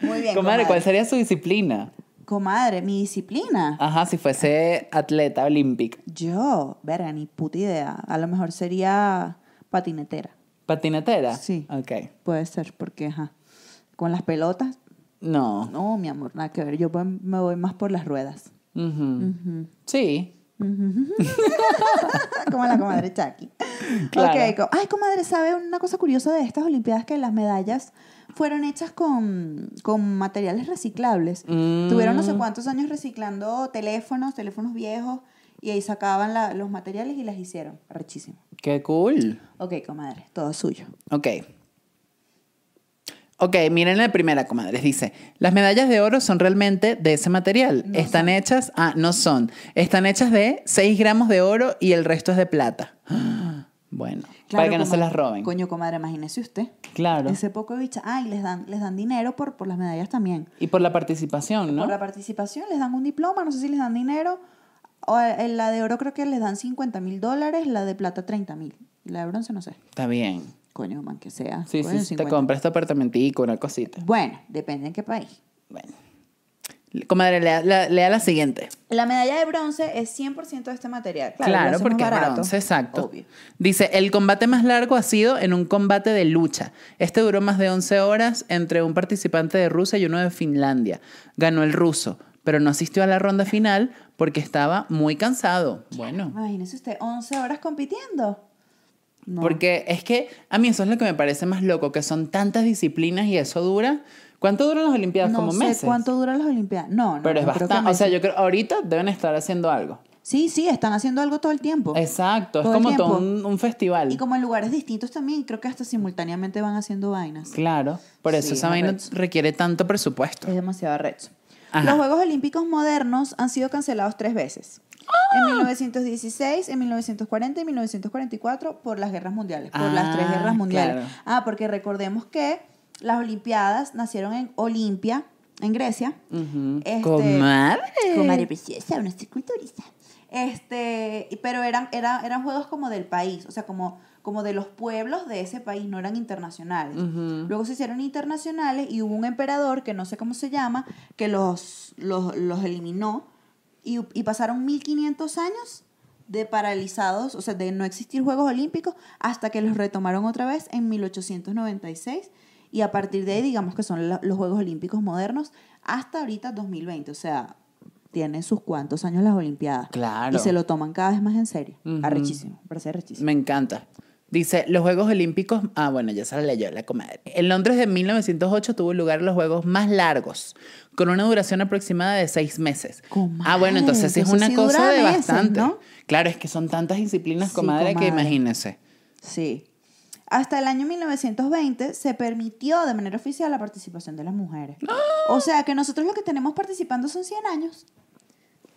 Muy bien. comadre, ¿cuál sería su disciplina? Comadre, mi disciplina. Ajá, si fuese atleta olímpica. Yo, verga, ni puta idea. A lo mejor sería patinetera. ¿Patinetera? Sí. Ok. Puede ser, porque, ajá. Con las pelotas, No. no, mi amor, nada que ver. Yo me voy más por las ruedas. Ujú. Sí. [LAUGHS] Como la comadre Chucky. Claro. Ok, co- ay, comadre, ¿sabe una cosa curiosa de estas Olimpiadas? Que las medallas fueron hechas con, con materiales reciclables. Mm. Tuvieron no sé cuántos años reciclando teléfonos, teléfonos viejos, y ahí sacaban la- los materiales y las hicieron. Rechísimo. Qué cool. Ok, comadre, todo suyo. Ok. Ok, miren la primera, comadres. Dice, las medallas de oro son realmente de ese material. No Están son. hechas, ah, no son. Están hechas de 6 gramos de oro y el resto es de plata. [GASPS] Bueno, para que no se las roben. Coño, comadre, imagínese usted. Claro. Ese poco de bicha. Ah, y les dan, les dan dinero por, por las medallas también. Y por la participación, ¿no? Por la participación les dan un diploma, no sé si les dan dinero. O en la de oro creo que les dan 50 mil dólares, la de plata 30 mil. Y la de bronce no sé. Está bien. Coño, man, que sea. Sí, Coño, sí, sí, te 50. compras tu apartamentico, una cosita. Bueno, depende en qué país. Bueno. Comadre, lea, la- lea la siguiente. La medalla de bronce es 100% de este material. Claro, Claro, porque es bronce, exacto. Obvio. Dice, el combate más largo ha sido en un combate de lucha. Este duró más de 11 horas entre un participante de Rusia y uno de Finlandia. Ganó el ruso, pero no asistió a la ronda final porque estaba muy cansado. Bueno, Imagínese usted, 11 horas compitiendo. No. porque es que a mí eso es lo que me parece más loco, que son tantas disciplinas y eso dura... ¿Cuánto duran las Olimpiadas? no Como sé meses. cuánto duran las Olimpiadas. No, no. Pero es bastante... O sea, yo creo ahorita deben estar haciendo algo. Sí, sí, están haciendo algo todo el tiempo. Exacto, es Todo el como todo un, un festival. Y como en lugares distintos también, creo que hasta simultáneamente van haciendo vainas. Claro, por eso Sí, esa es vaina requiere tanto presupuesto. Es demasiado arrecho. Ajá. Los Juegos Olímpicos modernos han sido cancelados tres veces. ¡Ah! En 1916, en 1940 y 1944 por las guerras mundiales, por las tres Ah, guerras mundiales. claro. Ah, porque recordemos que las Olimpiadas nacieron en Olimpia, en Grecia. Ujú. Este, Comadre. Comadre preciosa, una estoy culturista. Este, pero eran, era- eran juegos como del país, o sea, como, como de los pueblos de ese país, no eran internacionales. Luego se hicieron internacionales y hubo un emperador, que no sé cómo se llama, que los, los, los eliminó y, y pasaron 1500 años de paralizados, o sea, de no existir Juegos Olímpicos, hasta que los retomaron otra vez en 1896 y a partir de ahí, digamos que son los Juegos Olímpicos modernos, hasta ahorita 2020, o sea, tiene sus cuantos años las Olimpiadas. Claro. Y se lo toman cada vez más en serio. Ujú. Arrechísimo, me parece arrechísimo. Me encanta. Dice, los Juegos Olímpicos, ah, bueno, ya se la leyó la comadre. En Londres de 1908 tuvo lugar los Juegos más largos, con una duración aproximada de seis meses. Comadre, ah, bueno, entonces sí es una sí cosa de meses, bastante. ¿no? Claro, es que son tantas disciplinas, Sí, comadre, que comadre. imagínese. Sí. Hasta el año 1920 se permitió de manera oficial la participación de las mujeres. O sea que nosotros lo que tenemos participando son 100 años.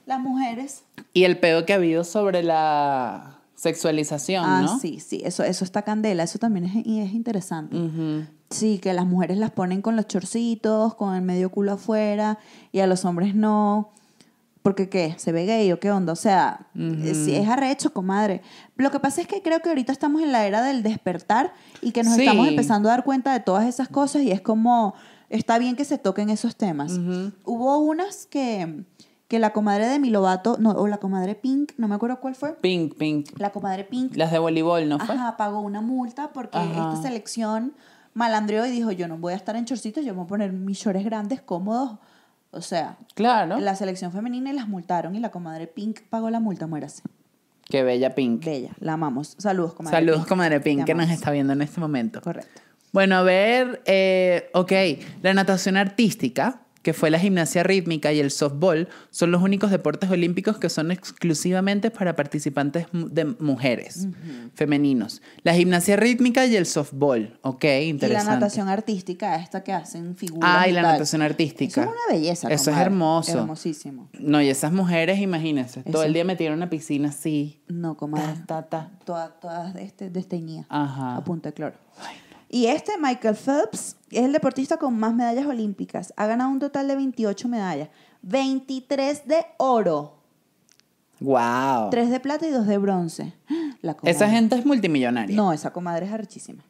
Las mujeres. Y el pedo que ha habido sobre la sexualización, ah, ¿no? sí, sí, eso, eso está candela, eso también es, y es interesante. Sí, que las mujeres las ponen con los chorcitos, con el medio culo afuera, y a los hombres no. Porque qué, se ve gay o qué onda, o sea, es, es arrecho, comadre. Lo que pasa es que creo que ahorita estamos en la era del despertar y que nos Sí. estamos empezando a dar cuenta de todas esas cosas y es como, está bien que se toquen esos temas. Hubo unas que, que la comadre de Milovato, no, o la comadre Pink, no me acuerdo cuál fue, Pink, pink. la comadre Pink Las de voleibol, ¿no fue? Ajá, pagó una multa porque Ajá. esta selección malandreó y dijo, yo no voy a estar en chorcitos, yo me voy a poner mis shorts grandes, cómodos. O sea, Claro. la selección femenina y las multaron y la comadre Pink pagó la multa, muérase. Qué bella Pink. Bella, la amamos. Saludos, comadre Saludos, Pink. comadre Pink, que nos está viendo en este momento. Correcto. Bueno, a ver, eh, ok, la natación artística que fue la gimnasia rítmica y el softball, son los únicos deportes olímpicos que son exclusivamente para participantes de mujeres, femeninos. La gimnasia rítmica y el softball, ok, Y interesante. la natación artística, esta que hacen figuras. Ah, y la tal. natación artística. Eso es una belleza. Eso es hermoso. Hermosísimo. No, y esas mujeres, imagínense, todo el día metieron en una piscina así, No, ta. Todas, todas este, desteñidas. Ajá. A punta de cloro. Y este, Michael Phelps, es el deportista con más medallas olímpicas. Ha ganado un total de 28 medallas. 23 de oro, Wow. 3 de plata y 2 de bronce. La. Esa gente es multimillonaria. No, esa comadre es arrechísima.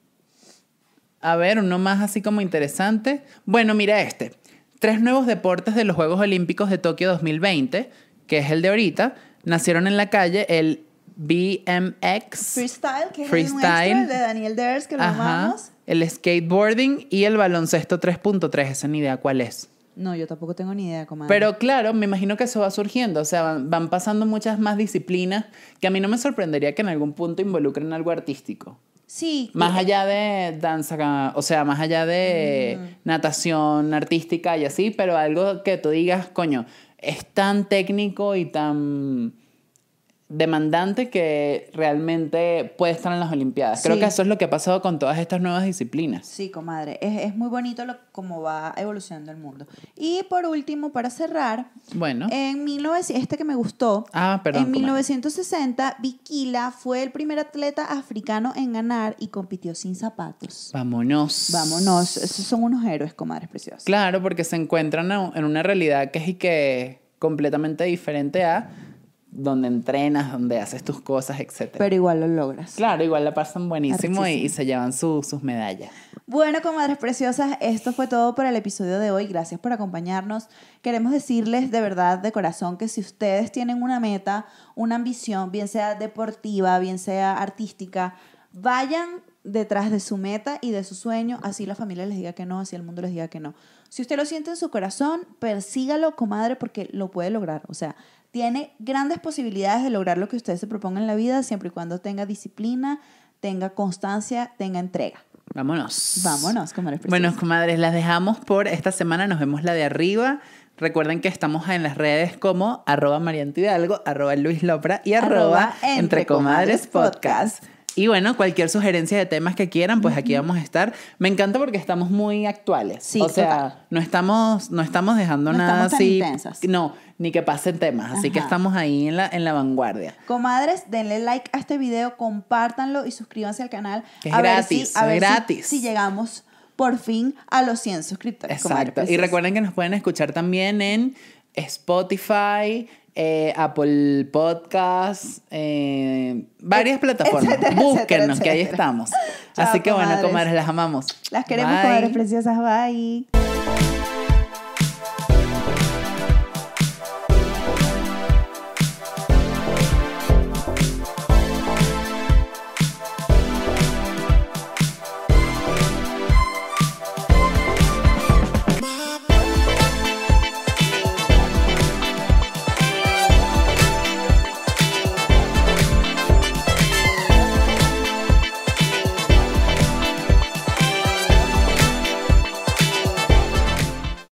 A ver, uno más así como interesante. Bueno, mira este. Tres nuevos deportes de los Juegos Olímpicos de Tokio 2020, que es el de ahorita, nacieron en la calle el BMX. Freestyle, que es Freestyle. el nuestro, el de Daniel Ders, que lo Ajá. amamos. El skateboarding y el baloncesto 3.3. Esa ni idea cuál es. No, yo tampoco tengo ni idea, comadre. Pero claro, me imagino que eso va surgiendo, o sea, van, van pasando muchas más disciplinas que a mí no me sorprendería que en algún punto involucren algo artístico. sí. Más allá de danza, o sea, más allá de natación artística y así, pero algo que tú digas, coño, es tan técnico y tan demandante que realmente puede estar en las Olimpiadas. Creo Sí. que eso es lo que ha pasado con todas estas nuevas disciplinas. Sí, comadre. Es, es muy bonito lo, cómo va evolucionando el mundo. Y por último, para cerrar, Bueno. en 1900, este que me gustó, ah, perdón. en comadre. 1960, Bikila fue el primer atleta africano en ganar y compitió sin zapatos. Vámonos. Vámonos, esos son unos héroes, comadres preciosas. Claro, porque se encuentran en una realidad que es y que completamente diferente a donde entrenas, donde haces tus cosas, etc. Pero igual lo logras. Claro, igual la pasan buenísimo y, se llevan su- sus medallas. Bueno, comadres preciosas, esto fue todo por el episodio de hoy. Gracias por acompañarnos. Queremos decirles de verdad, de corazón, que si ustedes tienen una meta, una ambición, bien sea deportiva, bien sea artística, vayan detrás de su meta y de su sueño, así la familia les diga que no, así el mundo les diga que no. Si usted lo siente en su corazón, persígalo, comadre, porque lo puede lograr. O sea, tiene grandes posibilidades de lograr lo que usted se proponga en la vida, siempre y cuando tenga disciplina, tenga constancia, tenga entrega. Vámonos. Vámonos, comadres. Bueno, comadres, las dejamos por esta semana. Nos vemos la de arriba. Recuerden que estamos en las redes como arroba Marianto Hidalgo, arroba Luis Lopra y arroba, Arroba Entre Comadres Comadres Podcast. Y bueno, cualquier sugerencia de temas que quieran, pues aquí vamos a estar. Me encanta porque estamos muy actuales. Sí, o sea, total. no estamos, no estamos dejando No nada estamos tan así. intensas. No, ni que pasen temas. Así que estamos ahí en la, en la vanguardia. Comadres, denle like a este video, compártanlo y suscríbanse al canal. Que es a ver gratis, si- a es ver si- gratis. Si, llegamos por fin a los 100 suscriptores. Exacto. Y preciosas. recuerden que nos pueden escuchar también en Spotify, eh, Apple Podcasts, eh, varias plataformas. etcétera, que ahí estamos. Chao, Así que bueno, comadres. comadres, las amamos. Las queremos, Bye. comadres preciosas. Bye.